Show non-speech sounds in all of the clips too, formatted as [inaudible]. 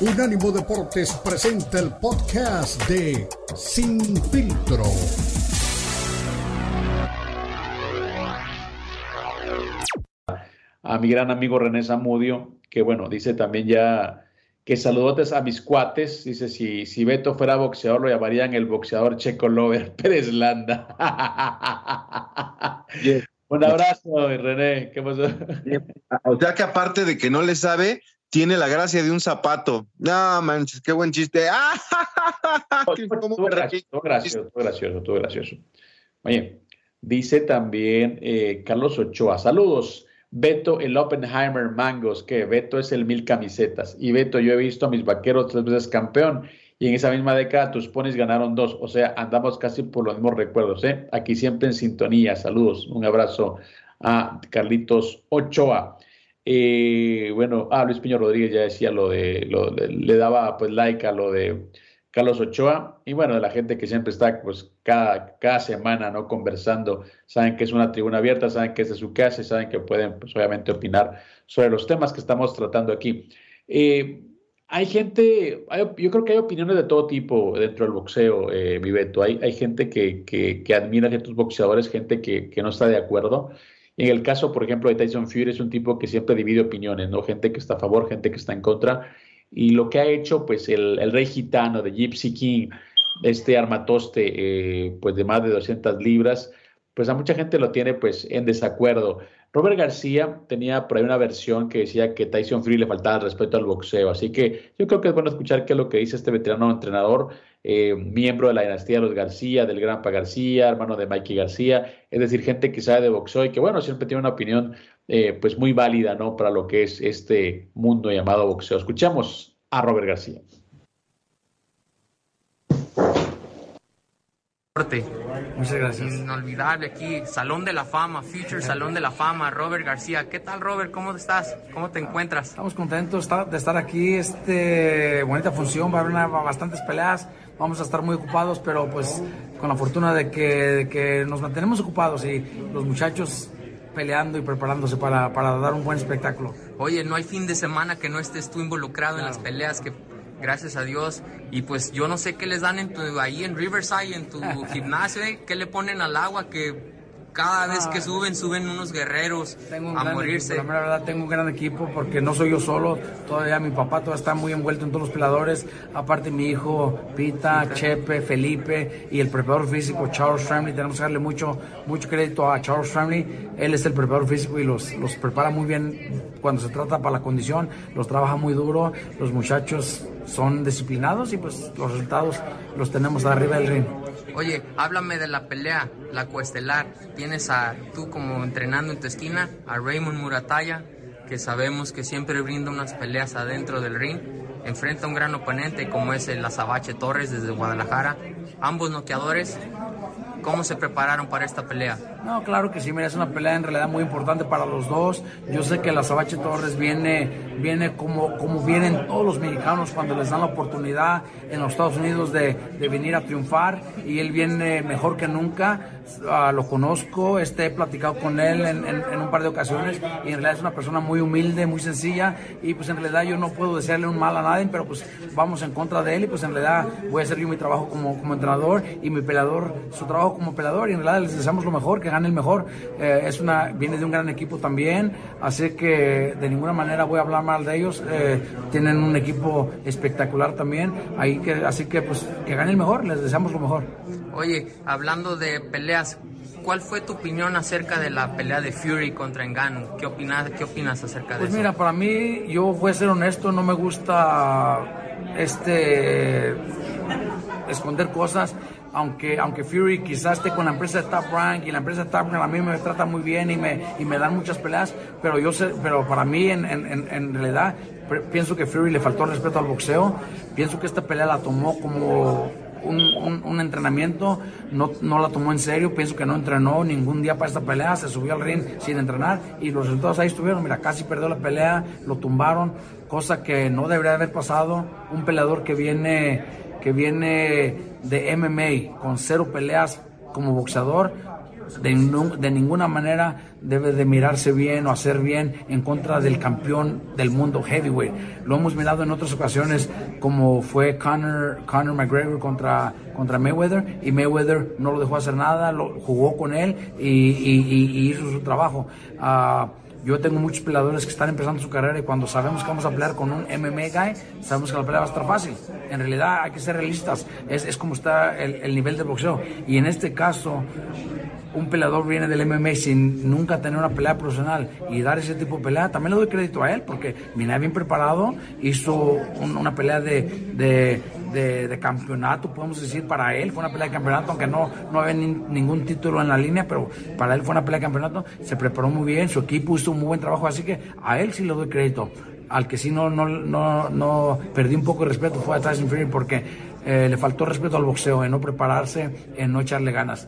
Unánimo Deportes presenta el podcast de Sin Filtro. A mi gran amigo René Zamudio, que bueno, dice también ya que saludotes a mis cuates. Dice, si, si Beto fuera boxeador, lo llamarían el boxeador Checo Lover [laughs] Pérez Landa. Un abrazo, René. ¿Qué pasó? O sea que aparte de que no le sabe, tiene la gracia de un zapato. No, manches, qué buen chiste. [laughs] Estuvo gracioso, gracioso, gracioso, gracioso. Oye, dice también eh, Carlos Ochoa, saludos. Beto, el Oppenheimer Mangos, que Beto es el mil camisetas. Y Beto, yo he visto a mis vaqueros tres veces campeón y en esa misma década tus ponis ganaron dos. O sea, andamos casi por los mismos recuerdos. ¿eh? Aquí siempre en sintonía. Saludos. Un abrazo a Carlitos Ochoa. Eh, bueno, ah, Luis Piño Rodríguez ya decía lo de, lo le daba pues like a lo de Carlos Ochoa y bueno, de la gente que siempre está pues cada, cada semana, ¿no? Conversando, saben que es una tribuna abierta, saben que es de su casa y saben que pueden pues obviamente opinar sobre los temas que estamos tratando aquí. Eh, hay gente, yo creo que hay opiniones de todo tipo dentro del boxeo, eh, Viveto. Hay, hay gente que, que, que admira a ciertos boxeadores, gente que, que no está de acuerdo. En el caso, por ejemplo, de Tyson Fury es un tipo que siempre divide opiniones, ¿no? Gente que está a favor, gente que está en contra. Y lo que ha hecho, pues, el, rey gitano de Gypsy King, este armatoste, eh, pues, de más de 200 libras, pues a mucha gente lo tiene, pues, en desacuerdo. Robert García tenía por ahí una versión que decía que Tyson Fury le faltaba respeto al boxeo, así que yo creo que es bueno escuchar qué es lo que dice este veterano entrenador, eh, miembro de la dinastía de los García, del Granpa García, hermano de Mikey García, es decir, gente que sabe de boxeo y que bueno, siempre tiene una opinión eh, pues muy válida, ¿no? Para lo que es este mundo llamado boxeo. Escuchamos a Robert García. Muchas gracias. Inolvidable aquí, Salón de la Fama, Future Salón de la Fama, Robert García. ¿Qué tal, Robert? ¿Cómo estás? ¿Cómo te encuentras? Estamos contentos de estar aquí, este, bonita función, va a haber bastantes peleas, vamos a estar muy ocupados, pero pues con la fortuna de que, de que nos mantenemos ocupados y los muchachos peleando y preparándose para, para, dar un buen espectáculo. Oye, no hay fin de semana que no estés tú involucrado claro. en las peleas que gracias a Dios. Y pues yo no sé qué les dan en tu, ahí en Riverside, en tu [laughs] gimnasio, ¿eh? qué le ponen al agua que cada vez que suben, suben unos guerreros a morirse. Equipo, la verdad, tengo un gran equipo porque no soy yo solo. Todavía mi papá todavía está muy envuelto en todos los peladores. Aparte, mi hijo Pita, Chepe, Felipe y el preparador físico Charles Framley. Tenemos que darle mucho, mucho crédito a Charles Framley. Él es el preparador físico y los, los prepara muy bien cuando se trata para la condición. Los trabaja muy duro. Los muchachos son disciplinados y pues los resultados los tenemos arriba del ring. Oye, háblame de la pelea, la cuestelar. Tienes a tú como entrenando en tu esquina, a Raymond Murataya, que sabemos que siempre brinda unas peleas adentro del ring. Enfrenta a un gran oponente como es el Azabache Torres desde Guadalajara. Ambos noqueadores. ¿Cómo se prepararon para esta pelea? No, claro que sí, mira, es una pelea en realidad muy importante para los dos. Yo sé que el Azabache Torres viene, viene como, como vienen todos los mexicanos cuando les dan la oportunidad en los Estados Unidos de, de venir a triunfar y él viene mejor que nunca. Uh, lo conozco, este, he platicado con él en, en, en, un par de ocasiones y en realidad es una persona muy humilde, muy sencilla y pues en realidad yo no puedo desearle un mal a nadie, pero pues vamos en contra de él y pues en realidad voy a hacer yo mi trabajo como, como entrenador y mi peleador su trabajo como peleador y en realidad les deseamos lo mejor, que gane el mejor. Eh, es una, viene de un gran equipo también, así que de ninguna manera voy a hablar mal de ellos. Eh, tienen un equipo espectacular también, ahí que, así que pues que gane el mejor, les deseamos lo mejor. Oye, hablando de peleas, ¿cuál fue tu opinión acerca de la pelea de Fury contra Engano? ¿Qué opinas, qué opinas acerca de pues eso? Pues mira, para mí, yo voy a ser honesto, no me gusta este esconder cosas aunque, aunque Fury quizás esté con la empresa de Top Rank y la empresa de Top Rank a mí me trata muy bien y me, y me dan muchas peleas, pero yo sé, pero para mí en, en, en realidad pienso que Fury le faltó respeto al boxeo, pienso que esta pelea la tomó como un, un, entrenamiento, no, no la tomó en serio, pienso que no entrenó ningún día para esta pelea, se subió al ring sin entrenar y los resultados ahí estuvieron, mira, casi perdió la pelea, lo tumbaron, cosa que no debería haber pasado, un peleador que viene que viene de MMA con cero peleas como boxeador, de, ninguna manera debe de mirarse bien o hacer bien en contra del campeón del mundo heavyweight. Lo hemos mirado en otras ocasiones como fue Conor, Conor McGregor contra, contra Mayweather y Mayweather no lo dejó hacer nada, lo, jugó con él y, hizo su trabajo. Uh, yo tengo muchos peleadores que están empezando su carrera y cuando sabemos que vamos a pelear con un MMA guy, sabemos que la pelea va a estar fácil. En realidad hay que ser realistas, es, es como está el, el nivel de boxeo. Y en este caso, un peleador viene del MMA sin nunca tener una pelea profesional y dar ese tipo de pelea, también le doy crédito a él porque viene bien preparado, hizo una pelea de, de, campeonato, podemos decir, para él, fue una pelea de campeonato, aunque no, no había ningún título en la línea, pero para él fue una pelea de campeonato, se preparó muy bien, su equipo hizo un muy buen trabajo, así que a él sí le doy crédito. Al que sí no, no, no, no perdí un poco de respeto fue a Tyson Fury porque eh, le faltó respeto al boxeo, en no prepararse, en no echarle ganas.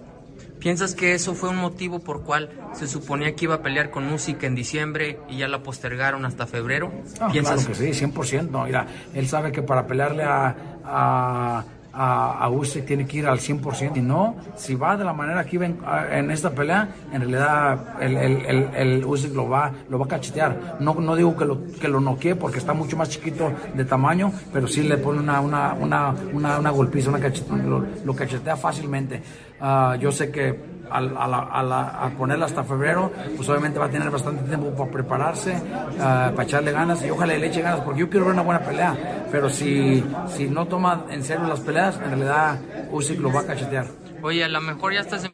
¿Piensas que eso fue un motivo por cual se suponía que iba a pelear con música en diciembre y ya la postergaron hasta febrero? ¿Piensas? Claro que sí, 100%. Mira, él sabe que para pelearle a, a a, a tiene que ir al 100% y no, si va de la manera que iba en, esta pelea, en realidad el, el, el, lo va, lo va a cachetear. No, no digo que lo, que lo noquee porque está mucho más chiquito de tamaño, pero sí le pone una, una, una, una, una golpiza, una lo, cachetea fácilmente. Ah, yo sé que al, a, ponerla hasta febrero, pues obviamente va a tener bastante tiempo para prepararse, ah, para echarle ganas y ojalá le eche ganas, porque yo quiero ver una buena pelea. Pero si, si no toma en serio las peleas, en realidad Usyk lo va a cachetear. Oye, a lo mejor ya estás en...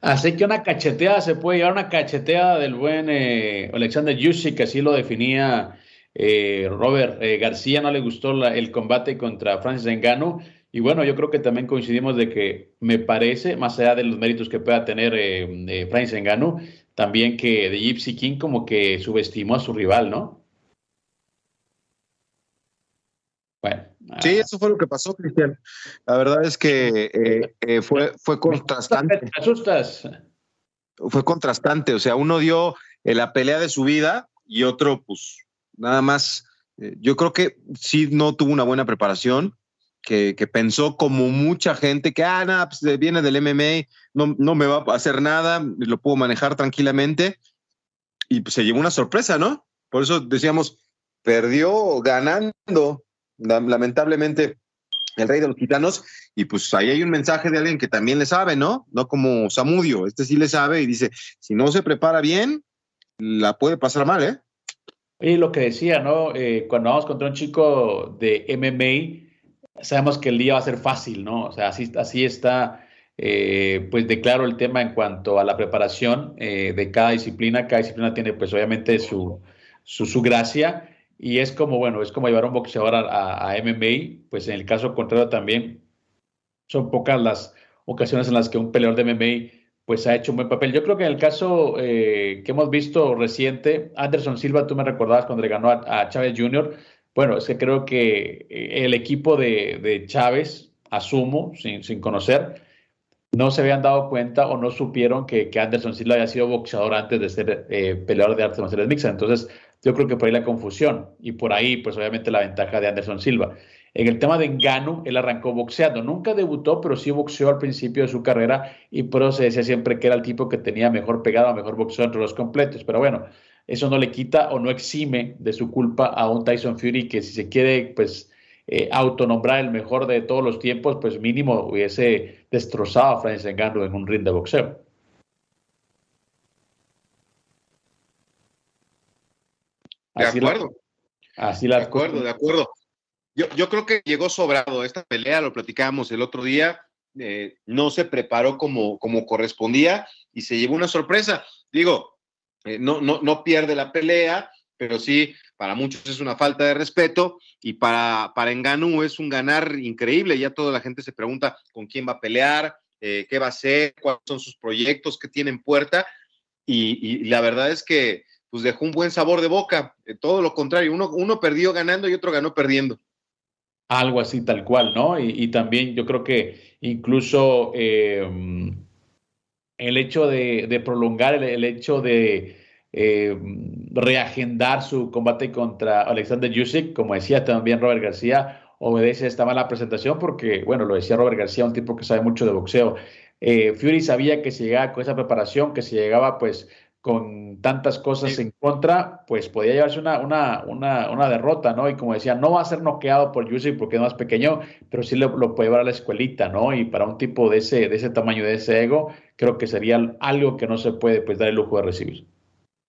Así que una cacheteada se puede llevar una cacheteada del buen eh, Alexander Usyk, que así lo definía eh, Robert eh, García. No le gustó el combate contra Francis Ngannou y bueno, yo creo que también coincidimos de que me parece, más allá de los méritos que pueda tener eh, Francis Ngannou, también que de Gypsy King como que subestimó a su rival, ¿no? Bueno. Sí, eso fue lo que pasó, Cristian. La verdad es que eh, eh, fue, fue contrastante. ¿Te asustas? Fue contrastante, o sea, uno dio la pelea de su vida y otro, pues, nada más. yo creo que sí no tuvo una buena preparación que, pensó como mucha gente que, ah, nada, pues viene del MMA, no, no me va a hacer nada, lo puedo manejar tranquilamente. Y pues se llevó una sorpresa, ¿no? Por eso decíamos, perdió ganando, lamentablemente, el rey de los gitanos. Y pues ahí hay un mensaje de alguien que también le sabe, ¿no? No como Samudio, este sí le sabe y dice, si no se prepara bien, la puede pasar mal, ¿eh? Y lo que decía, ¿no? Eh, cuando vamos contra un chico de MMA, sabemos que el día va a ser fácil, ¿no? O sea, así, así está, eh, pues de claro el tema en cuanto a la preparación eh, de cada disciplina. Cada disciplina tiene, pues obviamente, su, su, gracia. Y es como, bueno, es como llevar a un boxeador a, a, MMA, pues en el caso contrario también son pocas las ocasiones en las que un peleador de MMA pues ha hecho un buen papel. Yo creo que en el caso eh, que hemos visto reciente, Anderson Silva, tú me recordabas cuando le ganó a, a Chávez Jr., bueno, es que creo que eh, el equipo de, Chávez, asumo, sin, sin, conocer, no se habían dado cuenta o no supieron que, Anderson Silva había sido boxeador antes de ser eh, peleador de artes marciales mixtas. Entonces, yo creo que por ahí la confusión y por ahí, pues obviamente la ventaja de Anderson Silva. En el tema de Engano, él arrancó boxeando. Nunca debutó, pero sí boxeó al principio de su carrera y por se decía siempre que era el tipo que tenía mejor pegada, mejor boxeo entre los completos. Pero bueno, eso no le quita o no exime de su culpa a un Tyson Fury que si se quiere, pues, eh, autonombrar el mejor de todos los tiempos, pues mínimo hubiese destrozado a Francis Ngannou en un ring de boxeo. de acuerdo. así la de acuerdo, de acuerdo. Yo, yo, creo que llegó sobrado esta pelea, lo platicábamos el otro día, eh, no se preparó como, como correspondía y se llevó una sorpresa. Digo, eh, no, no, no pierde la pelea, pero sí, para muchos es una falta de respeto y para, para es un ganar increíble. Ya toda la gente se pregunta con quién va a pelear, eh, qué va a hacer, cuáles son sus proyectos, qué tiene en puerta. Y, la verdad es que pues dejó un buen sabor de boca. Eh, todo lo contrario, uno, uno perdió ganando y otro ganó perdiendo. Algo así, tal cual, ¿no? Y, también yo creo que incluso el hecho de, prolongar, el, hecho de eh, reagendar su combate contra Alexander Yusik, como decía también Robert García, obedece esta mala presentación porque, bueno, lo decía Robert García, un tipo que sabe mucho de boxeo, eh, Fury sabía que si llegaba con esa preparación, que si llegaba pues con tantas cosas en contra, pues podía llevarse una, una, una, una, derrota, ¿no? Y como decía, no va a ser noqueado por Yusuf porque es más pequeño, pero sí lo, lo, puede llevar a la escuelita, ¿no? Y para un tipo de ese, de ese tamaño, de ese ego, creo que sería algo que no se puede pues, dar el lujo de recibir.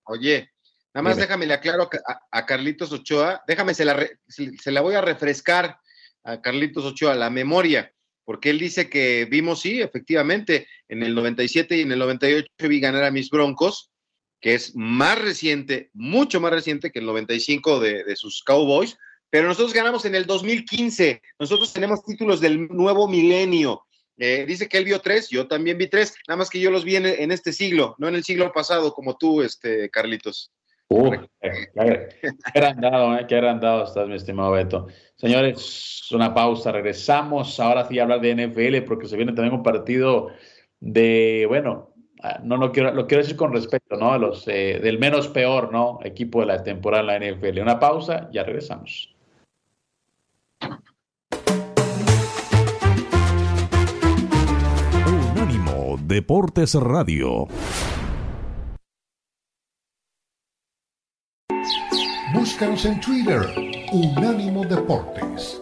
Oye, nada más déjame le aclaro a, a, Carlitos Ochoa, déjame, se la, se la voy a refrescar a Carlitos Ochoa la memoria porque él dice que vimos, sí, efectivamente, en el 97 y en el 98 vi ganar a mis Broncos, que es más reciente, mucho más reciente que el 95 de, de sus Cowboys, pero nosotros ganamos en el 2015, nosotros tenemos títulos del nuevo milenio. Eh, dice que él vio tres, yo también vi tres, nada más que yo los vi en, este siglo, no en el siglo pasado como tú, este, Carlitos. Uh, qué, agrandado, eh, qué agrandado estás, mi estimado Beto. Señores, una pausa, regresamos ahora sí a hablar de NFL porque se viene también un partido de, bueno, ah, no lo quiero, lo quiero decir con respeto, ¿no? Los, eh, del menos peor, ¿no? Equipo de la temporada en la NFL. Una pausa, ya regresamos. Deportes Radio. Búscanos en Twitter, Unánimo Deportes.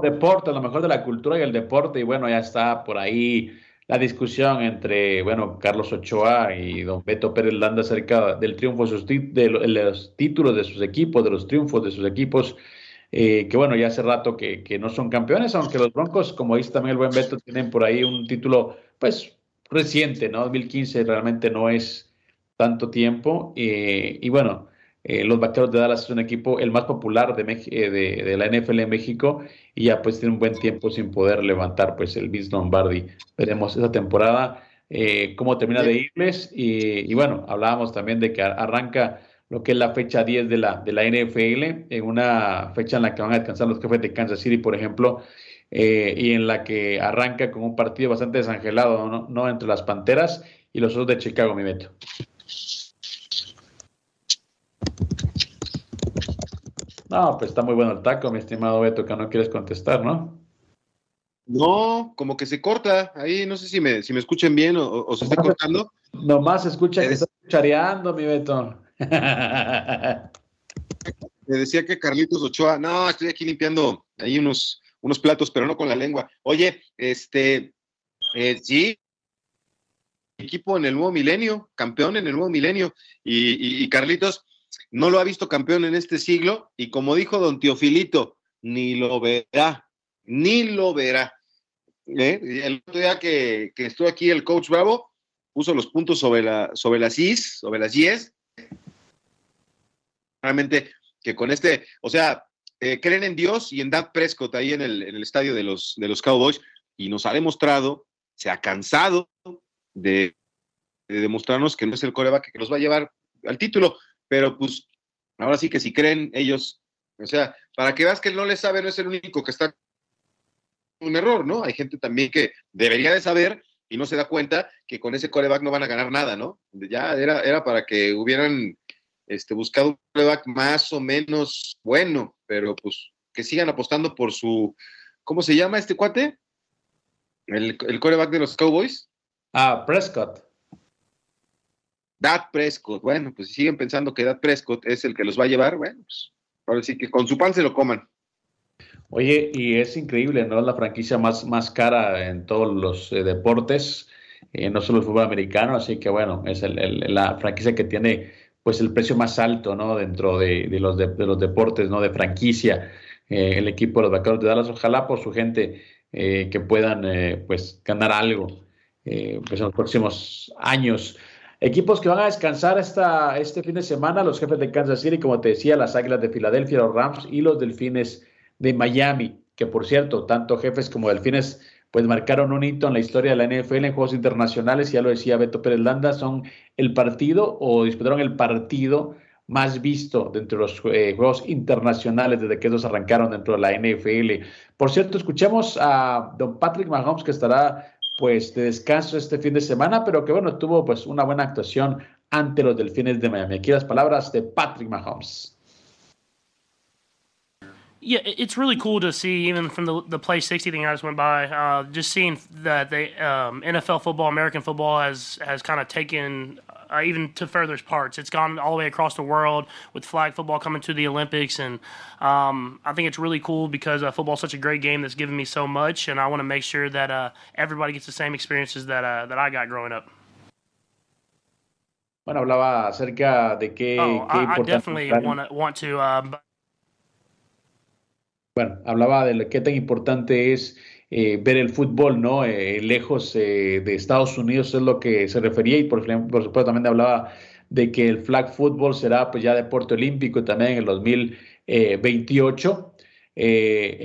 Deporte, lo mejor de la cultura y el deporte, y bueno, ya está por ahí la discusión entre, bueno, Carlos Ochoa y don Beto Pérez Landa acerca del triunfo de, los títulos de sus equipos, de los triunfos de sus equipos, eh, que bueno, ya hace rato que, que, no son campeones, aunque los Broncos, como dice también el buen Beto, tienen por ahí un título, pues, reciente, ¿no? 2015 realmente no es tanto tiempo, eh, y bueno, eh, los Vaqueros de Dallas es un equipo el más popular de, eh, de, de, la NFL en México y ya pues tiene un buen tiempo sin poder levantar pues el Vince Lombardi. Veremos esa temporada eh, cómo termina de irles y, y, bueno, hablábamos también de que arranca lo que es la fecha 10 de la, de la NFL, en una fecha en la que van a descansar los jefes de Kansas City, por ejemplo, y en la que arranca con un partido bastante desangelado, ¿no? ¿no? Entre las Panteras y los otros de Chicago, mi Beto. No, pues está muy bueno el taco, mi estimado Beto, que no quieres contestar, ¿no? No, como que se corta. Ahí no sé si me, si me escuchen bien o, o se está cortando. Nomás escucha que está chareando, mi Beto. [laughs] Me decía que Carlitos Ochoa, no, estoy aquí limpiando ahí unos, unos platos, pero no con la lengua. Oye, este, eh, sí, equipo en el nuevo milenio, campeón en el nuevo milenio. Y, y, y Carlitos, no lo ha visto campeón en este siglo y como dijo don Teofilito, ni lo verá, ni lo verá. ¿Eh? El otro día que, que, estuvo aquí el coach Bravo, puso los puntos sobre, la, sobre las IS, sobre las IES. Realmente que con este, o sea, eh, creen en Dios y en Dak Prescott ahí en el, en el estadio de los, de los Cowboys y nos ha demostrado, se ha cansado de, de demostrarnos que no es el coreback que nos va a llevar al título pero pues ahora sí que si creen ellos, o sea, para que veas que no le sabe, no es el único que está un error, ¿no? Hay gente también que debería de saber y no se da cuenta que con ese coreback no van a ganar nada, ¿no? Ya era, era para que hubieran este, buscado un coreback más o menos bueno, pero pues que sigan apostando por su, ¿cómo se llama este cuate? El, el coreback de los Cowboys. Ah, Prescott. Dad Prescott, bueno, pues si siguen pensando que Dad Prescott es el que los va a llevar, bueno, pues ahora sí que con su pan se lo coman. Oye, y es increíble, ¿no? La franquicia más, más cara en todos los eh, deportes, eh, no solo el fútbol americano, así que bueno, es el, la franquicia que tiene pues el precio más alto, ¿no? Dentro de, de los, de, de, los deportes, ¿no? De franquicia, eh, el equipo de los Vaqueros de Dallas, ojalá por su gente que puedan pues ganar algo pues en los próximos años. Equipos que van a descansar esta, este fin de semana, los jefes de Kansas City, como te decía, las Águilas de Filadelfia, los Rams y los Delfines de Miami, que por cierto, tanto jefes como Delfines pues marcaron un hito en la historia de la NFL en juegos internacionales, ya lo decía Beto Pérez Landa, son el partido o disputaron el partido más visto dentro de los eh, juegos internacionales desde que ellos arrancaron dentro de la NFL. Por cierto, escuchemos a don Patrick Mahomes que estará pues de descanso este fin de semana, pero que bueno, tuvo pues una buena actuación ante los Delfines de Miami. Aquí las palabras de Patrick Mahomes. Yeah, it's really cool to see, even from the, the play 60 thing I just went by, uh, just seeing that the um, NFL football, American football has, has kind of taken uh, even to further parts. It's gone all the way across the world with flag football coming to the Olympics. And um, I think it's really cool because uh, football is such a great game that's given me so much. And I want to make sure that uh, everybody gets the same experiences that, uh, that I got growing up. Bueno, hablaba acerca de qué, oh, qué I, I definitely want to, want to uh, Bueno, hablaba de qué tan importante es eh, ver el fútbol, ¿no? Eh, lejos eh, de Estados Unidos es lo que se refería y por, supuesto también hablaba de que el flag football será pues ya deporte olímpico también en el 2028.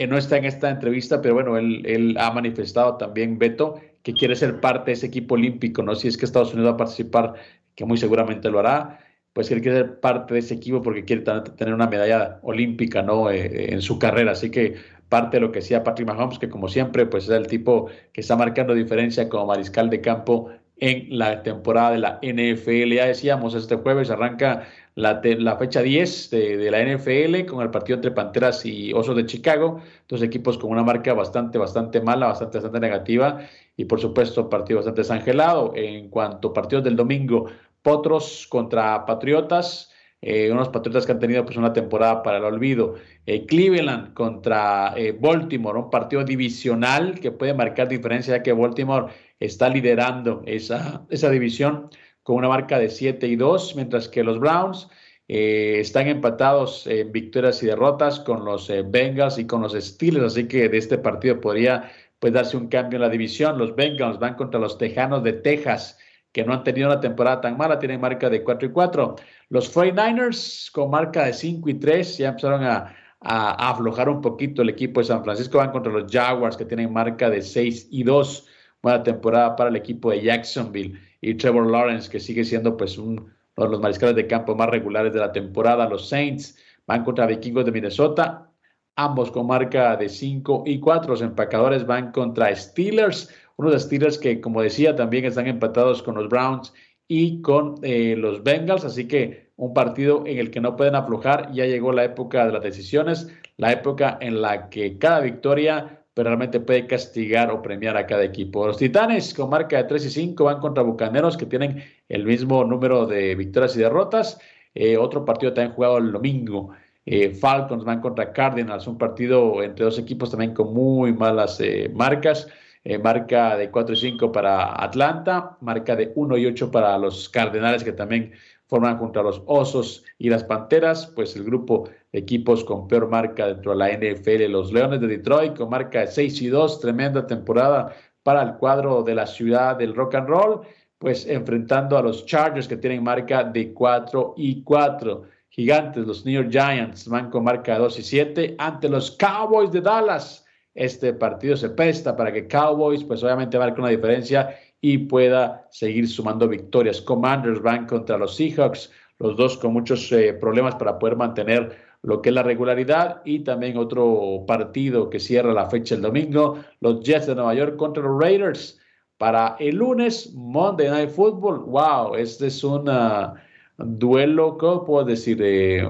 no está en esta entrevista, pero bueno, él, ha manifestado también, Beto, que quiere ser parte de ese equipo olímpico, ¿no? Si es que Estados Unidos va a participar, que muy seguramente lo hará pues él quiere ser parte de ese equipo porque quiere tener una medalla olímpica ¿no? Eh, en su carrera. Así que parte de lo que decía Patrick Mahomes, que como siempre, pues es el tipo que está marcando diferencia como mariscal de campo en la temporada de la NFL. Ya decíamos, este jueves arranca la, la fecha 10 de, de, la NFL con el partido entre Panteras y Osos de Chicago, dos equipos con una marca bastante, bastante mala, bastante, bastante negativa y por supuesto partido bastante desangelado. En cuanto a partidos del domingo, Potros contra Patriotas, eh, unos Patriotas que han tenido pues una temporada para el olvido. Eh, Cleveland contra eh, Baltimore, un partido divisional que puede marcar diferencia ya que Baltimore está liderando esa, esa división con una marca de 7 y 2, mientras que los Browns están empatados en victorias y derrotas con los Bengals y con los Steelers, así que de este partido podría pues, darse un cambio en la división. Los Bengals van contra los Tejanos de Texas que no han tenido una temporada tan mala, tienen marca de 4 y 4. Los 49ers con marca de 5 y 3 ya empezaron a, aflojar un poquito el equipo de San Francisco, van contra los Jaguars que tienen marca de 6 y 2. Buena temporada para el equipo de Jacksonville y Trevor Lawrence que sigue siendo pues uno de los mariscales de campo más regulares de la temporada. Los Saints van contra Vikingos de Minnesota, ambos con marca de 5 y 4. Los empacadores van contra Steelers, unos Steelers que, como decía, también están empatados con los Browns y con eh, los Bengals, así que un partido en el que no pueden aflojar. Ya llegó la época de las decisiones, la época en la que cada victoria pues, realmente puede castigar o premiar a cada equipo. Los Titanes con marca de 3 y 5 van contra Bucaneros que tienen el mismo número de victorias y derrotas. Eh, otro partido también jugado el domingo. Eh, Falcons van contra Cardinals, un partido entre dos equipos también con muy malas marcas. Eh, marca de 4 y 5 para Atlanta, marca de 1 y 8 para los Cardenales que también forman contra los Osos y las Panteras, pues el grupo de equipos con peor marca dentro de la NFL, los Leones de Detroit con marca de 6 y 2, tremenda temporada para el cuadro de la ciudad del rock and roll, pues enfrentando a los Chargers que tienen marca de 4 y 4. Gigantes, los New York Giants van con marca de 2 y 7 ante los Cowboys de Dallas este partido se presta para que Cowboys, pues obviamente marque una diferencia y pueda seguir sumando victorias. Commanders van contra los Seahawks, los dos con muchos eh, problemas para poder mantener lo que es la regularidad y también otro partido que cierra la fecha el domingo, los Jets de Nueva York contra los Raiders. Para el lunes, Monday Night Football, wow, este es un uh, duelo, ¿cómo puedo decir? Eh,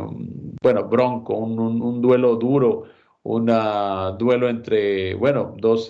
bueno, bronco, un duelo duro un duelo entre, bueno, dos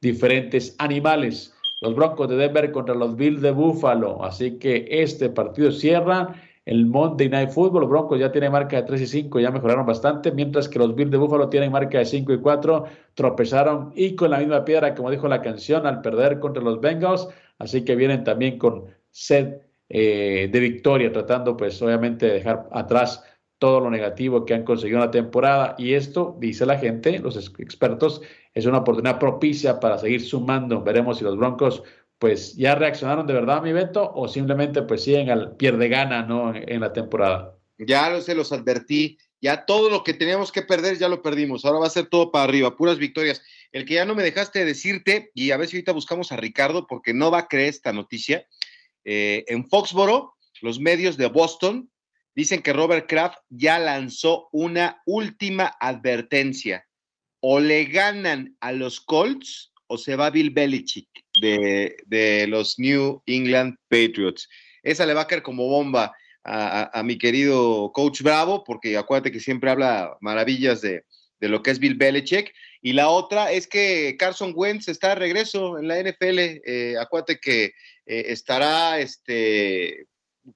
diferentes animales. Los Broncos de Denver contra los Bills de Buffalo. Así que este partido cierra el Monday Night Football. Los Broncos ya tienen marca de 3 y 5, ya mejoraron bastante, mientras que los Bills de Buffalo tienen marca de 5 y 4, tropezaron y con la misma piedra, como dijo la canción, al perder contra los Bengals. Así que vienen también con sed eh, de victoria, tratando pues obviamente de dejar atrás todo lo negativo que han conseguido en la temporada y esto, dice la gente, los expertos, es una oportunidad propicia para seguir sumando. Veremos si los Broncos pues ya reaccionaron de verdad, mi Beto, o simplemente pues siguen al pie de gana, ¿no? En, la temporada. Ya se los advertí, ya todo lo que teníamos que perder ya lo perdimos, ahora va a ser todo para arriba, puras victorias. El que ya no me dejaste decirte, y a ver si ahorita buscamos a Ricardo, porque no va a creer esta noticia, eh, en Foxboro, los medios de Boston dicen que Robert Kraft ya lanzó una última advertencia. O le ganan a los Colts o se va Bill Belichick de, los New England Patriots. Esa le va a caer como bomba a, mi querido coach Bravo, porque acuérdate que siempre habla maravillas de, lo que es Bill Belichick. Y la otra es que Carson Wentz está de regreso en la NFL. Eh, acuérdate que eh, estará este,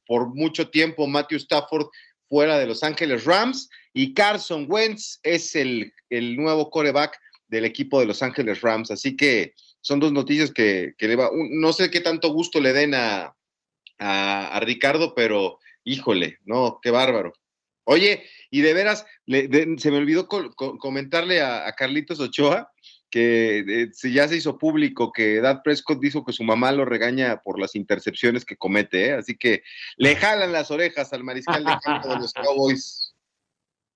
por mucho tiempo Matthew Stafford fuera de Los Ángeles Rams y Carson Wentz es el, el nuevo coreback del equipo de Los Ángeles Rams. Así que son dos noticias que, le va, no sé qué tanto gusto le den a, a, Ricardo, pero híjole, no, qué bárbaro. Oye, y de veras, se me olvidó comentarle a, Carlitos Ochoa que ya se hizo público que Dad Prescott dijo que su mamá lo regaña por las intercepciones que comete, ¿eh? así que le jalan las orejas al mariscal de campo de los [laughs] Cowboys.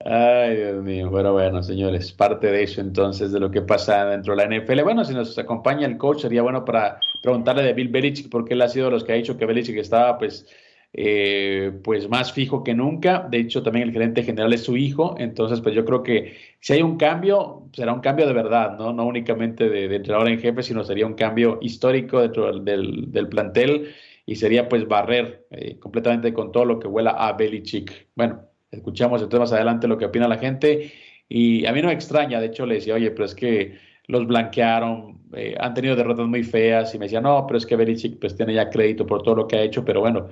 Ay, Dios mío. Bueno, bueno, señores, parte de eso entonces, de lo que pasa dentro de la NFL. Bueno, si nos acompaña el coach, sería bueno para preguntarle de Bill Belichick, porque él ha sido de los que ha dicho que Belichick estaba, pues, eh, pues más fijo que nunca. De hecho, también el gerente general es su hijo. Entonces, pues yo creo que si hay un cambio, será un cambio de verdad, ¿no? No únicamente de, entrenador en jefe, sino sería un cambio histórico dentro del, del, plantel y sería, pues, barrer eh, completamente con todo lo que huela a Belichick. Bueno, Escuchamos entonces más adelante lo que opina la gente. Y a mí no me extraña, de hecho le decía, oye, pero es que los blanquearon, eh, han tenido derrotas muy feas. Y me decía, no, pero es que Belichick pues tiene ya crédito por todo lo que ha hecho. Pero bueno,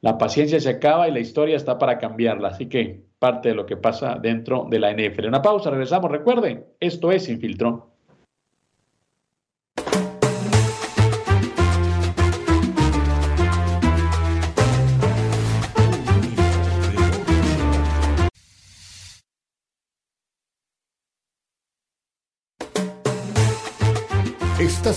la paciencia se acaba y la historia está para cambiarla. Así que parte de lo que pasa dentro de la NFL. Una pausa, regresamos. Recuerden, esto es Infiltrón.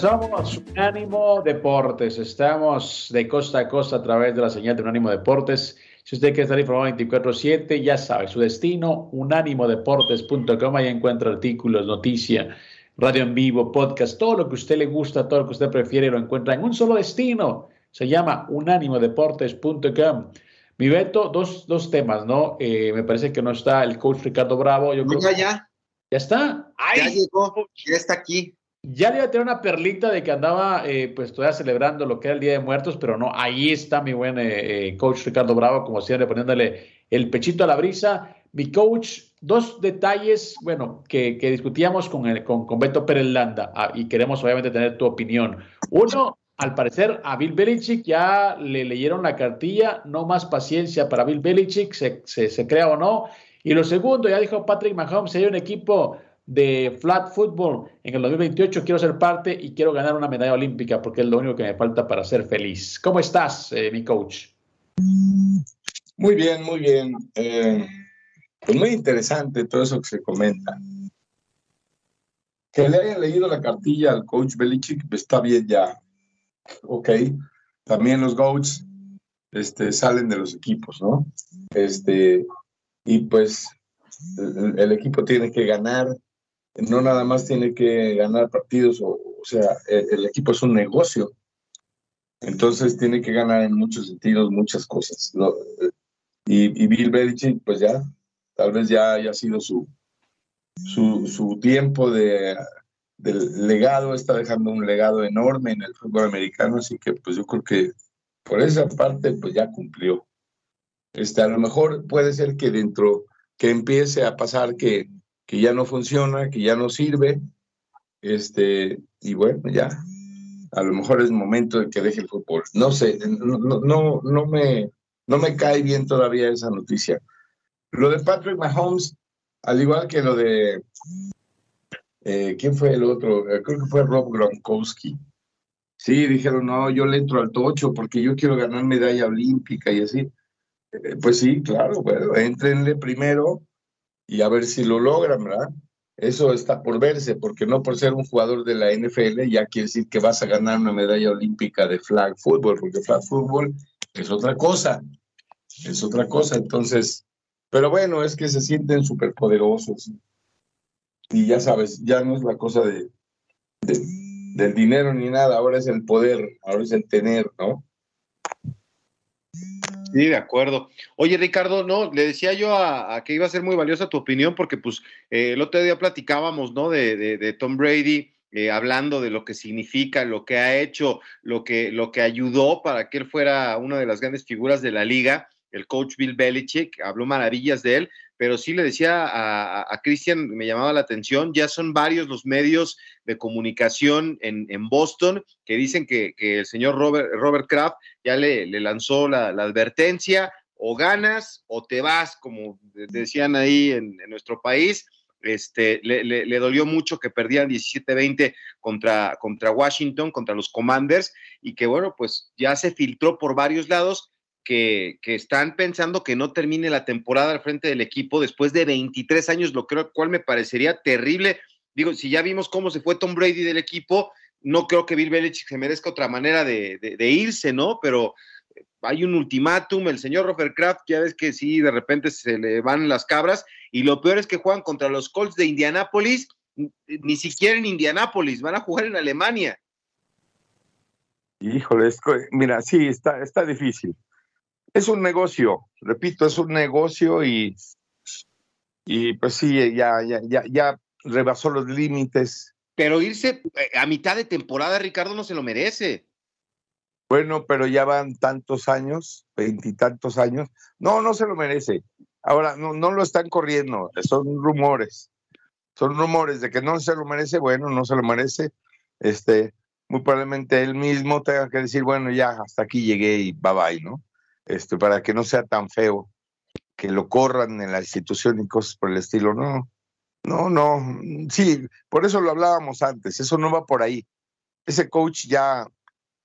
Somos Unánimo Deportes. Estamos de costa a costa a través de la señal de Unánimo Deportes. Si usted quiere estar informado 24-7, ya sabe, su destino, unánimodeportes.com. Ahí encuentra artículos, noticias, radio en vivo, podcast, todo lo que a usted le gusta, todo lo que usted prefiere, lo encuentra en un solo destino. Se llama unánimodeportes.com. Mi Beto, dos, dos temas, ¿no? Eh, me parece que no está el coach Ricardo Bravo. Yo creo... ya. ¿Ya está? Ya llegó, ya está aquí. Ya le iba a tener una perlita de que andaba eh, pues todavía celebrando lo que era el Día de Muertos, pero no, ahí está mi buen eh, eh, coach Ricardo Bravo, como siempre, poniéndole el pechito a la brisa. Mi coach, dos detalles, bueno, que, discutíamos con, con, con, Beto Pérez Landa ah, y queremos obviamente tener tu opinión. Uno, al parecer a Bill Belichick ya le leyeron la cartilla, no más paciencia para Bill Belichick, se, se, crea o no. Y lo segundo, ya dijo Patrick Mahomes, hay un equipo de flat football en el 2028 quiero ser parte y quiero ganar una medalla olímpica porque es lo único que me falta para ser feliz. ¿Cómo estás, eh, mi coach? Muy bien, muy bien. Eh, pues muy interesante todo eso que se comenta. Que le hayan leído la cartilla al coach Belichick pues, está bien ya. Ok. También los coaches este, salen de los equipos, ¿no? Este, y pues el equipo tiene que ganar no nada más tiene que ganar partidos, o, sea, el, equipo es un negocio. Entonces tiene que ganar en muchos sentidos muchas cosas. y, Bill Belichick, pues ya, tal vez ya haya sido su, su, tiempo de, legado, está dejando un legado enorme en el fútbol americano, así que pues yo creo que por esa parte pues ya cumplió. Este, a lo mejor puede ser que dentro, que empiece a pasar que que ya no funciona, que ya no sirve, este, y bueno, ya, a lo mejor es momento de que deje el fútbol. No sé, no, no, no, me, no me cae bien todavía esa noticia. Lo de Patrick Mahomes, al igual que lo de, eh, ¿quién fue el otro? Eh, creo que fue Rob Gronkowski. Sí, dijeron, no, yo le entro al tocho porque yo quiero ganar medalla olímpica y así. Eh, pues sí, claro, bueno, entrenle primero y a ver si lo logran, ¿verdad? Eso está por verse, porque no por ser un jugador de la NFL ya quiere decir que vas a ganar una medalla olímpica de flag football, porque flag football es otra cosa, es otra cosa. Entonces, pero bueno, es que se sienten súper poderosos. Y ya sabes, ya no es la cosa de, del dinero ni nada, ahora es el poder, ahora es el tener, ¿no? Sí, de acuerdo. Oye, Ricardo, no, le decía yo a, que iba a ser muy valiosa tu opinión, porque pues eh, el otro día platicábamos, ¿no? De, de, Tom Brady, eh, hablando de lo que significa, lo que ha hecho, lo que, lo que ayudó para que él fuera una de las grandes figuras de la liga el coach Bill Belichick, habló maravillas de él, pero sí le decía a, a, Christian, me llamaba la atención, ya son varios los medios de comunicación en, Boston que dicen que, el señor Robert, Robert Kraft ya le, lanzó la, advertencia, o ganas o te vas, como decían ahí en, nuestro país. Este, le, dolió mucho que perdían 17-20 contra, contra Washington, contra los Commanders, y que bueno, pues ya se filtró por varios lados que, están pensando que no termine la temporada al frente del equipo después de 23 años, lo creo, cual me parecería terrible. Digo, si ya vimos cómo se fue Tom Brady del equipo, no creo que Bill Belichick se merezca otra manera de, irse, ¿no? Pero hay un ultimátum, el señor Robert Kraft, ya ves que sí, de repente se le van las cabras, y lo peor es que juegan contra los Colts de Indianápolis, ni siquiera en Indianápolis, van a jugar en Alemania. Híjole, mira, sí, está, está difícil es un negocio, repito, es un negocio y, y pues sí, ya, ya, ya, ya rebasó los límites. Pero irse eh, a mitad de temporada, Ricardo, no se lo merece. Bueno, pero ya van tantos años, veintitantos años. No, no se lo merece. Ahora, no, no lo están corriendo, son rumores. Son rumores de que no se lo merece, bueno, no se lo merece. Este, muy probablemente él mismo tenga que decir, bueno, ya hasta aquí llegué y bye bye, ¿no? Este, para que no sea tan feo, que lo corran en la institución y cosas por el estilo. No, no, no. Sí, por eso lo hablábamos antes, eso no va por ahí. Ese coach ya,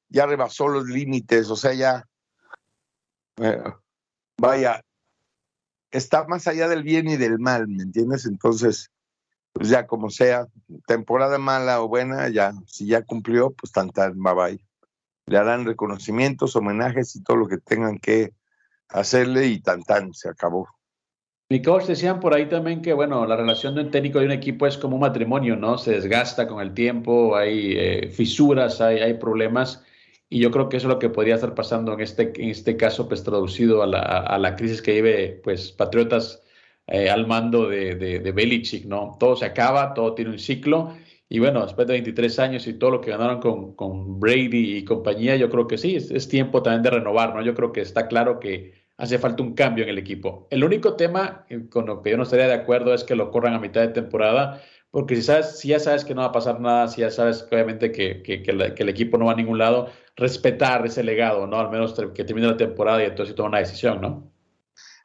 ya rebasó los límites, o sea, ya, eh, vaya, está más allá del bien y del mal, ¿me entiendes? Entonces, pues ya como sea, temporada mala o buena, ya, si ya cumplió, pues tan tan, bye bye le harán reconocimientos, homenajes y todo lo que tengan que hacerle y tan tan, se acabó. Mi coach decían por ahí también que, bueno, la relación de un técnico y un equipo es como un matrimonio, ¿no? Se desgasta con el tiempo, hay eh, fisuras, hay, hay, problemas, y yo creo que eso es lo que podría estar pasando en este, en este caso, pues traducido a la, a la crisis que vive, pues, Patriotas eh, al mando de, de, de Belichick, ¿no? Todo se acaba, todo tiene un ciclo, y bueno, después de 23 años y todo lo que ganaron con, Brady y compañía, yo creo que sí, es, tiempo también de renovar, ¿no? Yo creo que está claro que hace falta un cambio en el equipo. El único tema con lo que yo no estaría de acuerdo es que lo corran a mitad de temporada, porque si, sabes, si ya sabes que no va a pasar nada, si ya sabes obviamente que, que, que, el equipo no va a ningún lado, respetar ese legado, ¿no? Al menos que termine la temporada y entonces toma una decisión, ¿no?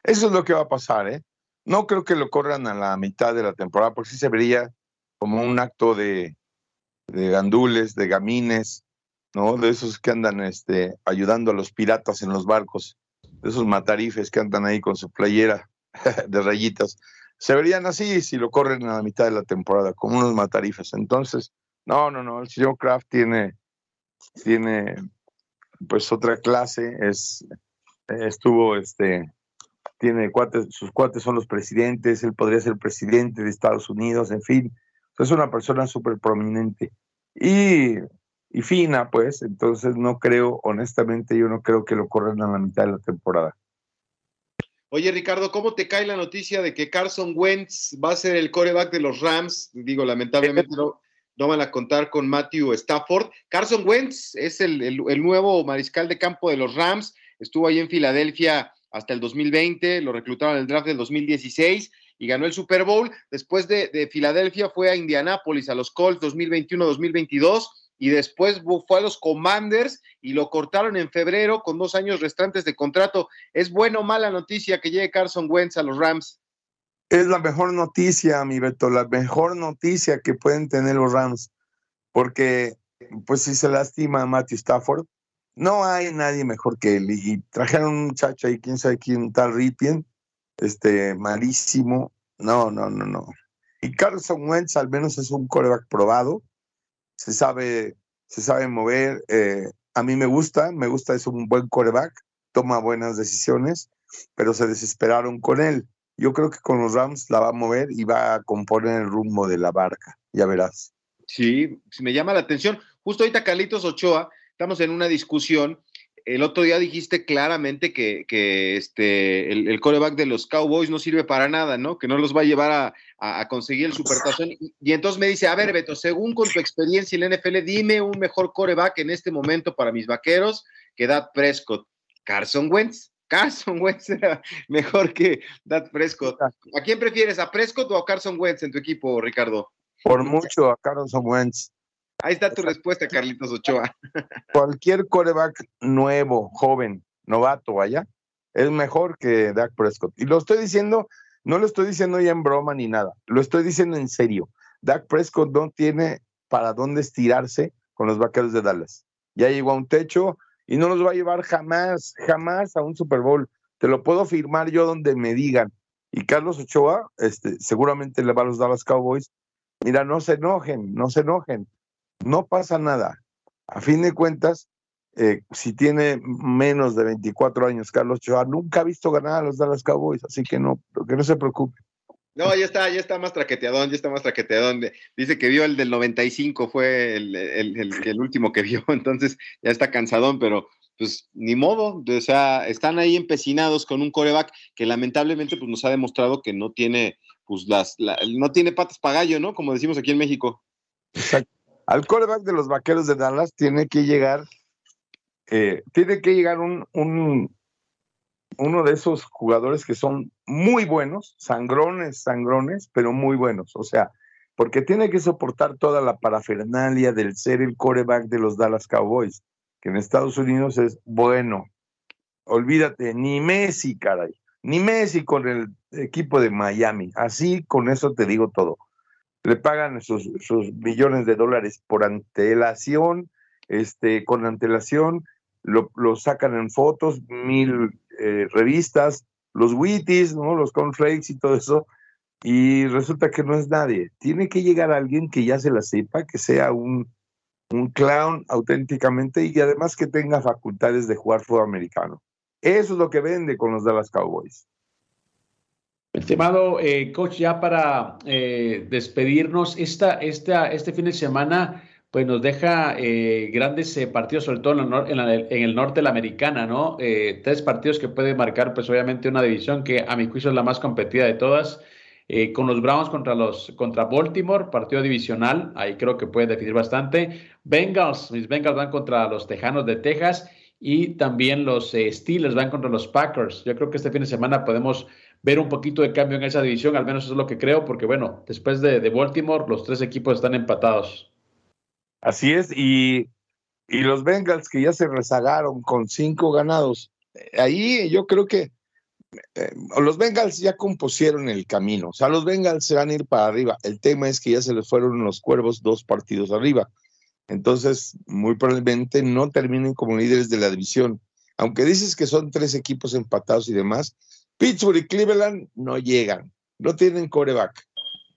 Eso es lo que va a pasar, ¿eh? No creo que lo corran a la mitad de la temporada, porque sí se vería como un acto de, de gandules, de gamines, ¿no? De esos que andan este, ayudando a los piratas en los barcos, de esos matarifes que andan ahí con su playera [laughs] de rayitas. Se verían así si lo corren a la mitad de la temporada, como unos matarifes. Entonces, no, no, no, el señor Kraft tiene, tiene pues otra clase, es, estuvo, este, tiene cuates, sus cuates son los presidentes, él podría ser presidente de Estados Unidos, en fin, es una persona súper prominente y, y, fina, pues, entonces no creo, honestamente, yo no creo que lo corran a la mitad de la temporada. Oye, Ricardo, ¿cómo te cae la noticia de que Carson Wentz va a ser el coreback de los Rams? Digo, lamentablemente no, van a contar con Matthew Stafford. Carson Wentz es el, el, nuevo mariscal de campo de los Rams, estuvo ahí en Filadelfia hasta el 2020, lo reclutaron en el draft del 2016 y ganó el Super Bowl. Después de, Filadelfia fue a Indianápolis, a los Colts 2021-2022 y después fue a los Commanders y lo cortaron en febrero con dos años restantes de contrato. ¿Es buena o mala noticia que llegue Carson Wentz a los Rams? Es la mejor noticia, mi Beto, la mejor noticia que pueden tener los Rams, porque pues si se lastima Matthew Stafford, no hay nadie mejor que él. Y trajeron un muchacho ahí, quién sabe quién, tal Ripien, este, malísimo. No, no, no, no. Y Carson Wentz al menos es un coreback probado, se sabe, se sabe mover. Eh, a mí me gusta, me gusta, es un buen coreback, toma buenas decisiones, pero se desesperaron con él. Yo creo que con los Rams la va a mover y va a componer el rumbo de la barca, ya verás. Sí, me llama la atención. Justo ahorita Carlitos Ochoa, estamos en una discusión el otro día dijiste claramente que, este, el, coreback de los Cowboys no sirve para nada, ¿no? Que no los va a llevar a, conseguir el supertazón. Y, entonces me dice, a ver, Beto, según con tu experiencia en la NFL, dime un mejor coreback en este momento para mis vaqueros que Dad Prescott. Carson Wentz. Carson Wentz era mejor que Dad Prescott. ¿A quién prefieres, a Prescott o a Carson Wentz en tu equipo, Ricardo? Por mucho a Carson Wentz. Ahí está tu respuesta, Carlitos Ochoa. [laughs] Cualquier coreback nuevo, joven, novato, vaya, es mejor que Dak Prescott. Y lo estoy diciendo, no lo estoy diciendo ya en broma ni nada, lo estoy diciendo en serio. Dak Prescott no tiene para dónde estirarse con los vaqueros de Dallas. Ya llegó a un techo y no los va a llevar jamás, jamás a un Super Bowl. Te lo puedo firmar yo donde me digan. Y Carlos Ochoa, este, seguramente le va a los Dallas Cowboys. Mira, no se enojen, no se enojen no pasa nada. A fin de cuentas, eh, si tiene menos de 24 años Carlos Choa, nunca ha visto ganar a los Dallas Cowboys, así que no, que no se preocupe. No, ya está, ya está más traqueteadón, ya está más traqueteadón. Dice que vio el del 95, fue el, el, último que vio, [laughs] entonces ya está cansadón, pero pues ni modo, o sea, están ahí empecinados con un coreback que lamentablemente pues nos ha demostrado que no tiene, pues las, no tiene patas para gallo, ¿no? Como decimos aquí en México. Exacto. Al coreback de los vaqueros de Dallas tiene que llegar, eh, tiene que llegar un, un, uno de esos jugadores que son muy buenos, sangrones, sangrones, pero muy buenos. O sea, porque tiene que soportar toda la parafernalia del ser el coreback de los Dallas Cowboys, que en Estados Unidos es bueno. Olvídate, ni Messi, caray, ni Messi con el equipo de Miami. Así con eso te digo todo le pagan sus, millones de dólares por antelación, este, con antelación, lo, sacan en fotos, mil eh, revistas, los witties, ¿no? los cornflakes y todo eso, y resulta que no es nadie. Tiene que llegar alguien que ya se la sepa, que sea un, un clown auténticamente y además que tenga facultades de jugar fútbol americano. Eso es lo que vende con los Dallas Cowboys. Estimado eh, coach, ya para eh, despedirnos, esta, esta, este fin de semana pues nos deja eh, grandes partidos, sobre todo en, el norte de la americana, ¿no? tres partidos que pueden marcar pues obviamente una división que a mi juicio es la más competida de todas. con los Browns contra los contra Baltimore, partido divisional, ahí creo que puede definir bastante. Bengals, mis Bengals van contra los Tejanos de Texas y también los Steelers van contra los Packers. Yo creo que este fin de semana podemos ver un poquito de cambio en esa división, al menos es lo que creo, porque bueno, después de, Baltimore, los tres equipos están empatados. Así es, y, y los Bengals que ya se rezagaron con cinco ganados, ahí yo creo que eh, los Bengals ya compusieron el camino, o sea, los Bengals se van a ir para arriba. El tema es que ya se les fueron los cuervos dos partidos arriba. Entonces, muy probablemente no terminen como líderes de la división. Aunque dices que son tres equipos empatados y demás, Pittsburgh y Cleveland no llegan, no tienen coreback.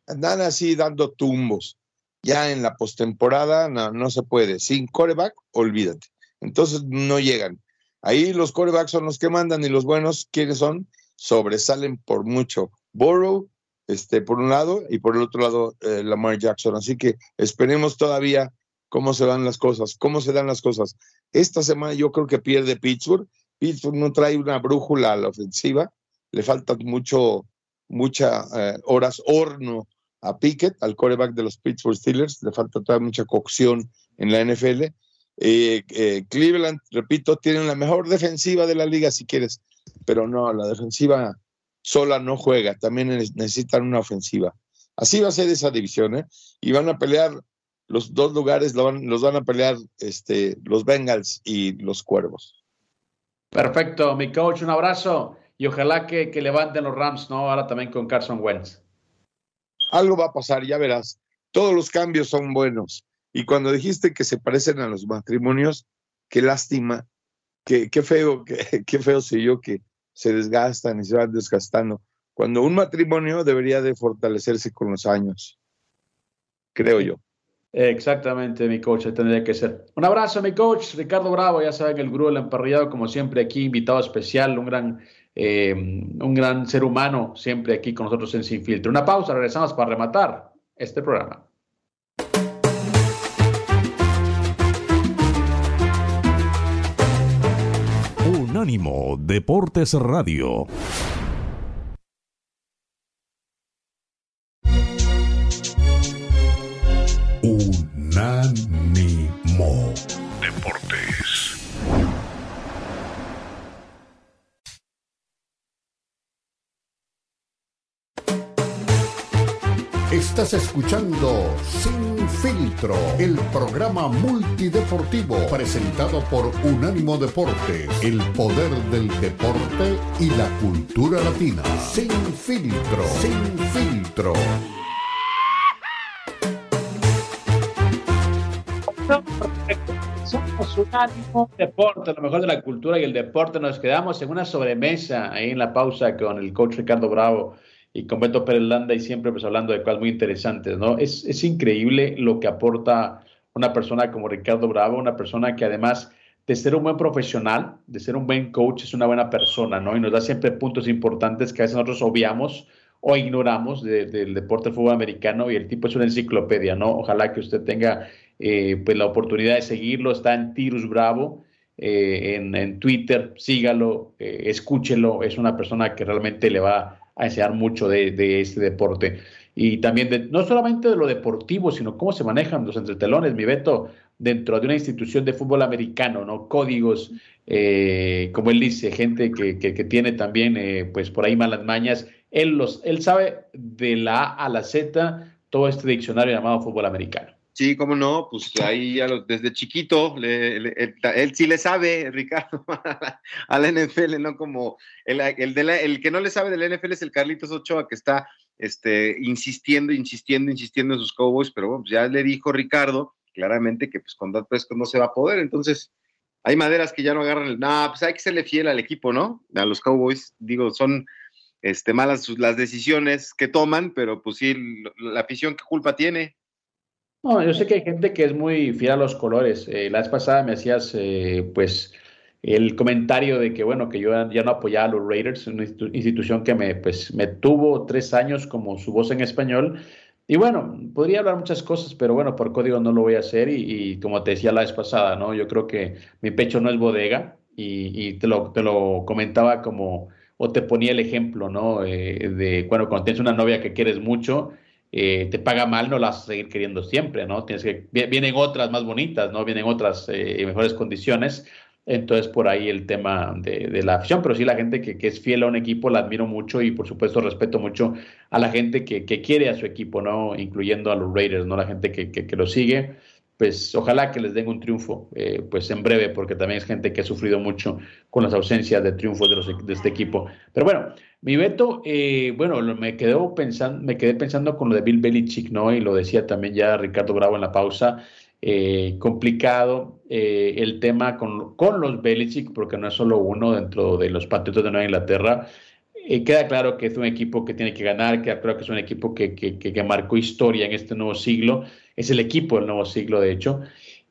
Andan así dando tumbos. Ya en la postemporada no, no se puede. Sin coreback, olvídate. Entonces no llegan. Ahí los corebacks son los que mandan y los buenos, ¿quiénes son? Sobresalen por mucho. Burrow, este, por un lado, y por el otro lado, eh, Lamar Jackson. Así que esperemos todavía cómo se dan las cosas, cómo se dan las cosas. Esta semana yo creo que pierde Pittsburgh. Pittsburgh no trae una brújula a la ofensiva le faltan mucho, muchas eh, horas horno a Pickett, al coreback de los Pittsburgh Steelers, le falta todavía mucha cocción en la NFL. Eh, eh, Cleveland, repito, tienen la mejor defensiva de la liga si quieres, pero no, la defensiva sola no juega, también necesitan una ofensiva. Así va a ser esa división, ¿eh? Y van a pelear los dos lugares los van a pelear este, los Bengals y los Cuervos. Perfecto, mi coach, un abrazo y ojalá que, que levanten los Rams, ¿no? Ahora también con Carson Wentz. Algo va a pasar, ya verás. Todos los cambios son buenos. Y cuando dijiste que se parecen a los matrimonios, qué lástima, qué, qué feo, [laughs] qué, qué feo yo que se desgastan y se van desgastando. Cuando un matrimonio debería de fortalecerse con los años, creo yo. Exactamente, mi coach, tendría que ser. Un abrazo, mi coach, Ricardo Bravo, ya saben, el gurú del emparrillado, como siempre, aquí invitado especial, un gran, eh, un gran ser humano, siempre aquí con nosotros en Sin Filtro. Una pausa, regresamos para rematar este programa. Unánimo Deportes Radio. Unánimo Deportes. Estás escuchando Sin Filtro, el programa multideportivo presentado por Unánimo Deportes, el poder del deporte y la cultura latina. Sin Filtro, Sin Filtro. Somos Unánimo Deporte, lo mejor de la cultura y el deporte. Nos quedamos en una sobremesa ahí en la pausa con el coach Ricardo Bravo y con Beto Pérez Landa y siempre pues hablando de cosas muy interesantes, ¿no? Es, es increíble lo que aporta una persona como Ricardo Bravo, una persona que además de ser un buen profesional, de ser un buen coach, es una buena persona, ¿no? Y nos da siempre puntos importantes que a veces nosotros obviamos o ignoramos del deporte del fútbol americano y el tipo es una enciclopedia, ¿no? Ojalá que usted tenga eh, pues la oportunidad de seguirlo, está en Tirus Bravo, eh, en, en, Twitter, sígalo, eh, escúchelo, es una persona que realmente le va a enseñar mucho de, este deporte. Y también, de, no solamente de lo deportivo, sino cómo se manejan los entretelones, mi Beto, dentro de una institución de fútbol americano, ¿no? Códigos, eh, como él dice, gente que, que, que tiene también, eh, pues por ahí malas mañas. Él, los, él sabe de la A a la Z todo este diccionario llamado fútbol americano. Sí, cómo no, pues ahí ya lo, desde chiquito, le, le, él, él, sí le sabe, Ricardo, [laughs] a la NFL, ¿no? Como el, el, de la, el, que no le sabe de la NFL es el Carlitos Ochoa, que está este, insistiendo, insistiendo, insistiendo en sus Cowboys, pero bueno, pues ya le dijo Ricardo claramente que pues con Dad Prescott no se va a poder, entonces hay maderas que ya no agarran el, no, pues hay que serle fiel al equipo, ¿no? A los Cowboys, digo, son este, malas las decisiones que toman, pero pues sí, la afición, ¿qué culpa tiene? No, yo sé que hay gente que es muy fiel a los colores. Eh, la vez pasada me hacías, eh, pues, el comentario de que, bueno, que yo ya no apoyaba a los Raiders, una institución que me, pues, me tuvo tres años como su voz en español. Y bueno, podría hablar muchas cosas, pero bueno, por código no lo voy a hacer. Y, como te decía la vez pasada, ¿no? Yo creo que mi pecho no es bodega y, y te, lo, te lo comentaba como, o te ponía el ejemplo, ¿no? Eh, de, bueno, cuando tienes una novia que quieres mucho eh, te paga mal, no la vas a seguir queriendo siempre, ¿no? Tienes que, vienen otras más bonitas, ¿no? Vienen otras eh, mejores condiciones. Entonces, por ahí el tema de, de la afición, pero sí la gente que, es fiel a un equipo la admiro mucho y por supuesto respeto mucho a la gente que, que quiere a su equipo, ¿no? Incluyendo a los Raiders, ¿no? La gente que, que lo sigue pues ojalá que les den un triunfo, eh, pues en breve, porque también es gente que ha sufrido mucho con las ausencias de triunfos de, los, de este equipo. Pero bueno, mi Beto, eh, bueno, me, quedo pensando, me quedé pensando con lo de Bill Belichick, ¿no? Y lo decía también ya Ricardo Bravo en la pausa. Eh, complicado eh, el tema con, con los Belichick, porque no es solo uno dentro de los Patriotas de Nueva Inglaterra. Eh, queda claro que es un equipo que tiene que ganar, queda claro que es un equipo que, que, que, marcó historia en este nuevo siglo, es el equipo del nuevo siglo, de hecho,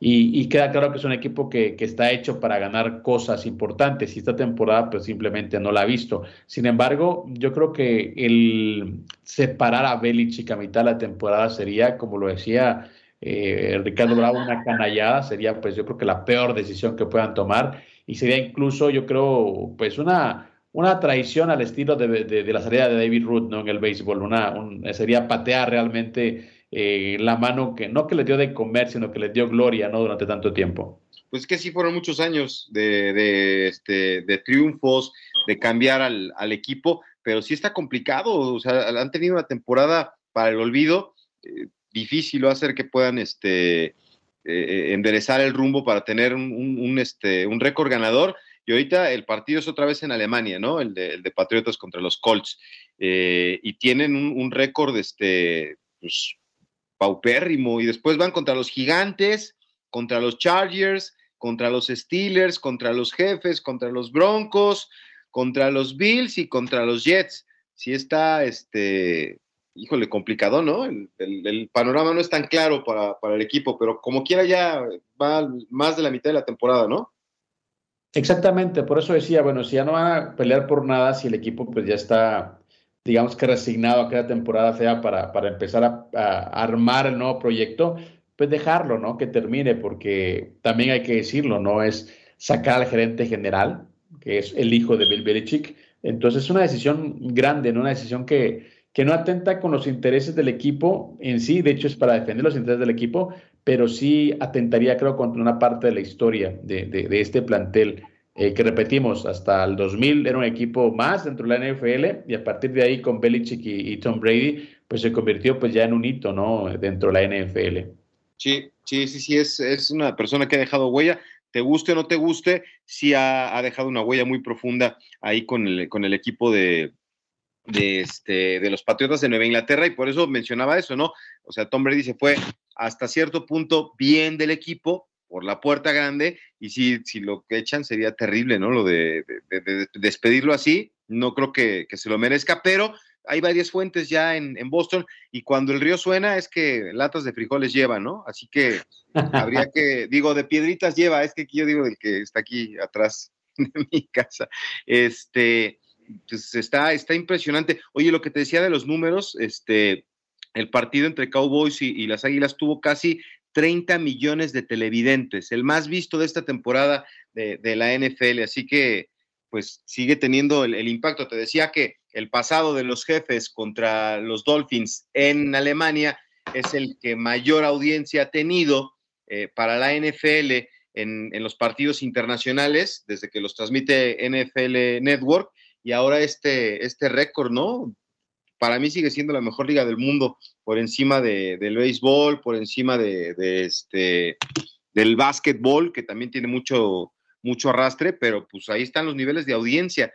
y, y queda claro que es un equipo que, está hecho para ganar cosas importantes y esta temporada pues simplemente no la ha visto. Sin embargo, yo creo que el separar a Belichick a mitad de la temporada sería, como lo decía eh, Ricardo Bravo, una canallada, sería pues yo creo que la peor decisión que puedan tomar y sería incluso yo creo pues una una traición al estilo de, de, la salida de David Root ¿no? en el béisbol. Una, un, sería patear realmente eh, la mano que no que le dio de comer, sino que le dio gloria ¿no? durante tanto tiempo. Pues que sí fueron muchos años de, de, este, triunfos, de cambiar al, al, equipo, pero sí está complicado. O sea, han tenido una temporada para el olvido. Eh, difícil va a que puedan este, enderezar el rumbo para tener un, este, un récord ganador. Y ahorita el partido es otra vez en Alemania, ¿no? El de, el de Patriotas contra los Colts. y tienen un, récord este, pues, paupérrimo. Y después van contra los Gigantes, contra los Chargers, contra los Steelers, contra los Jefes, contra los Broncos, contra los Bills y contra los Jets. Sí está, este, híjole, complicado, ¿no? El, panorama no es tan claro para, para, el equipo, pero como quiera ya va más de la mitad de la temporada, ¿no? Exactamente, por eso decía, bueno, si ya no van a pelear por nada, si el equipo pues ya está, digamos que resignado a que la temporada sea para, para empezar a, armar el nuevo proyecto, pues dejarlo, ¿no? Que termine, porque también hay que decirlo, no es sacar al gerente general, que es el hijo de Bill Belichick. Entonces es una decisión grande, ¿no? Una decisión que, que no atenta con los intereses del equipo en sí, de hecho es para defender los intereses del equipo, pero sí atentaría, creo, contra una parte de la historia de, de, este plantel. Eh, que repetimos, hasta el 2000 era un equipo más dentro de la NFL y a partir de ahí con Belichick y, y Tom Brady, pues se convirtió pues ya en un hito, ¿no? Dentro de la NFL. Sí, sí, sí, sí, es, es una persona que ha dejado huella. Te guste o no te guste, sí ha, dejado una huella muy profunda ahí con el, con el equipo de, de, este, de los Patriotas de Nueva Inglaterra y por eso mencionaba eso, ¿no? O sea, Tom Brady se fue hasta cierto punto bien del equipo por la puerta grande y si, si lo que echan sería terrible, ¿no? Lo de, despedirlo así, no creo que, que, se lo merezca, pero hay varias fuentes ya en, Boston y cuando el río suena es que latas de frijoles lleva, ¿no? Así que habría que, digo, de piedritas lleva, es que yo digo del que está aquí atrás [laughs] de mi casa. Este, pues está, está impresionante. Oye, lo que te decía de los números, este, el partido entre Cowboys y, las Águilas tuvo casi 30 millones de televidentes, el más visto de esta temporada de, la NFL, así que pues sigue teniendo el impacto. Te decía que el pasado de los jefes contra los Dolphins en Alemania es el que mayor audiencia ha tenido eh, para la NFL en, los partidos internacionales, desde que los transmite NFL Network, y ahora este, este récord, ¿no? Para mí sigue siendo la mejor liga del mundo, por encima de, del béisbol, por encima de, este, del básquetbol, que también tiene mucho, mucho arrastre, pero pues ahí están los niveles de audiencia.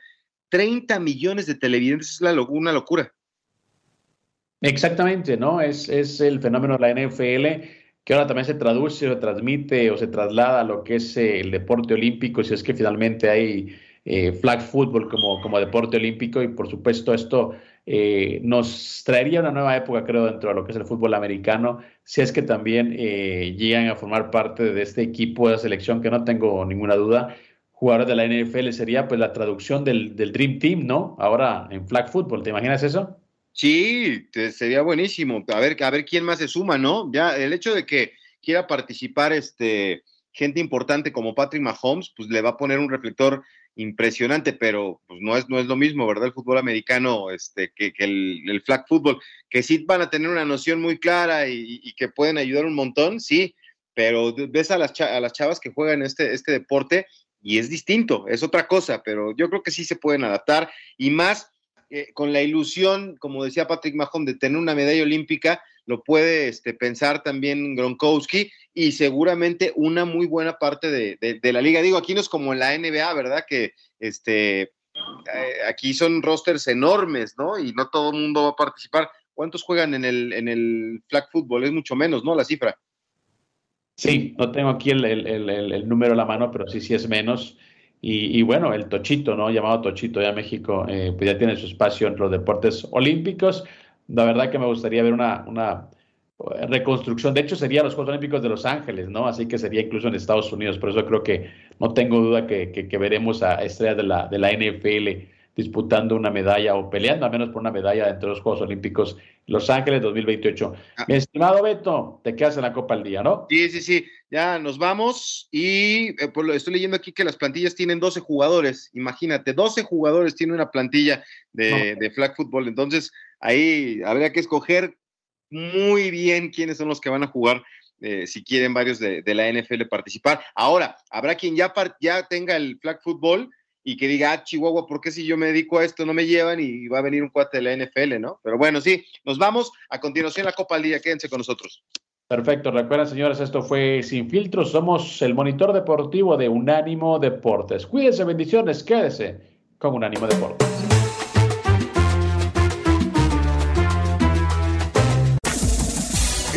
30 millones de televidentes es una locura. Exactamente, ¿no? Es, es el fenómeno de la NFL que ahora también se traduce o se transmite o se traslada a lo que es el deporte olímpico, si es que finalmente hay eh, flag football como, como deporte olímpico y por supuesto esto eh, nos traería una nueva época, creo, dentro de lo que es el fútbol americano, si es que también llegan a formar parte de este equipo de selección, que no tengo ninguna duda, jugadores de la NFL sería pues la traducción del, Dream Team, ¿no? Ahora en flag football, ¿te imaginas eso? Sí, sería buenísimo. A ver, a ver quién más se suma, ¿no? Ya el hecho de que quiera participar este gente importante como Patrick Mahomes, pues le va a poner un reflector impresionante, pero pues no es, no es lo mismo, ¿verdad? El fútbol americano este, que, el, flag football, que sí van a tener una noción muy clara y, que pueden ayudar un montón, sí, pero ves a las, a las chavas que juegan este, este deporte y es distinto, es otra cosa, pero yo creo que sí se pueden adaptar y más eh, con la ilusión, como decía Patrick Mahon, de tener una medalla olímpica, lo puede este, pensar también Gronkowski y seguramente una muy buena parte de, la liga. Digo, aquí no es como en la NBA, ¿verdad? Que este, eh, aquí son rosters enormes, ¿no? Y no todo el mundo va a participar. ¿Cuántos juegan en el, en el flag football? Es mucho menos, ¿no? La cifra. Sí, no tengo aquí el, número a la mano, pero sí, sí es menos. Y, bueno, el Tochito, ¿no? Llamado Tochito ya México, eh, pues ya tiene su espacio en los deportes olímpicos. La verdad que me gustaría ver una, una eh, reconstrucción. De hecho, sería los Juegos Olímpicos de Los Ángeles, ¿no? Así que sería incluso en Estados Unidos. Por eso creo que no tengo duda que, que, veremos a estrellas de la, de la NFL disputando una medalla o peleando al menos por una medalla entre los Juegos Olímpicos Los Ángeles 2028. Ah. Mi estimado Beto, te quedas en la Copa al día, ¿no? Sí, sí, sí. Ya nos vamos y eh, pues, estoy leyendo aquí que las plantillas tienen 12 jugadores. Imagínate, 12 jugadores tiene una plantilla de, flag football. Entonces, ahí habría que escoger muy bien quiénes son los que van a jugar eh, si quieren varios de, la NFL participar. Ahora, habrá quien ya, tenga el flag football y que diga, ah, Chihuahua, ¿por qué si yo me dedico a esto no me llevan y va a venir un cuate de la NFL, ¿no? Pero bueno, sí, nos vamos. A continuación la Copa al Día, quédense con nosotros. Perfecto, recuerden señores, esto fue Sin Filtros, somos el monitor deportivo de Unánimo Deportes. Cuídense, bendiciones, quédese con Unánimo Deportes.